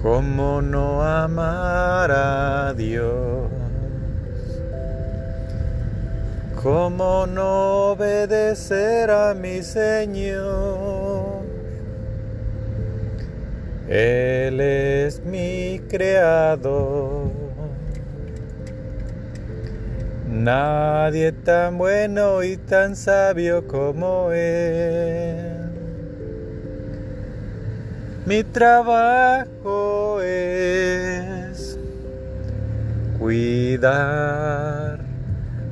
¿Cómo no amar a Dios? ¿Cómo no obedecer a mi Señor? Él es mi creador. Nadie tan bueno y tan sabio como Él. Mi trabajo es cuidar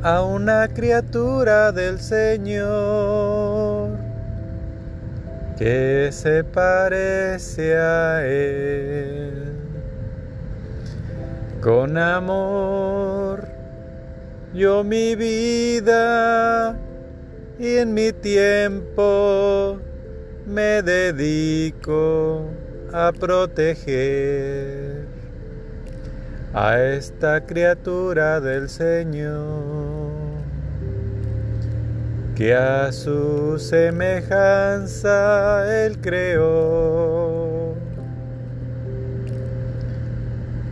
a una criatura del Señor que se parece a Él. Con amor yo mi vida y en mi tiempo me dedico a proteger a esta criatura del Señor, que a su semejanza Él creó.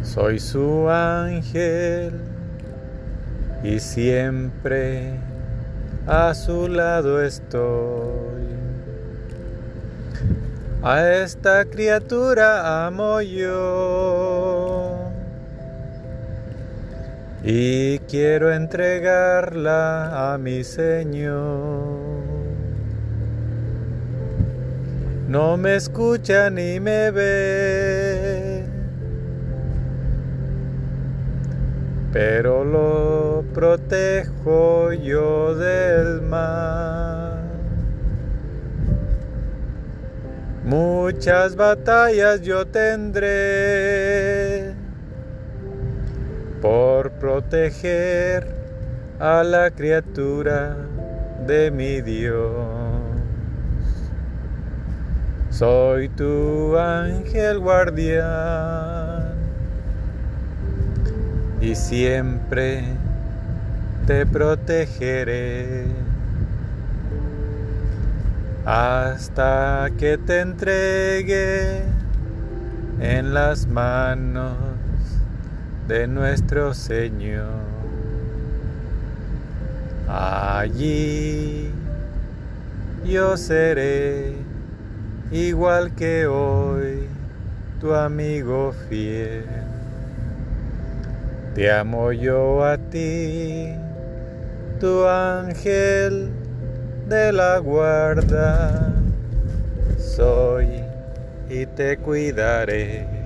Soy su ángel y siempre a su lado estoy. A esta criatura amo yo y quiero entregarla a mi Señor. No me escucha ni me ve, pero lo protejo yo del mal. Muchas batallas yo tendré por proteger a la criatura de mi Dios. Soy tu ángel guardián y siempre te protegeré hasta que te entregue en las manos de nuestro Señor. Allí yo seré igual que hoy tu amigo fiel. Te amo yo a ti, tu ángel de la guarda soy y te cuidaré.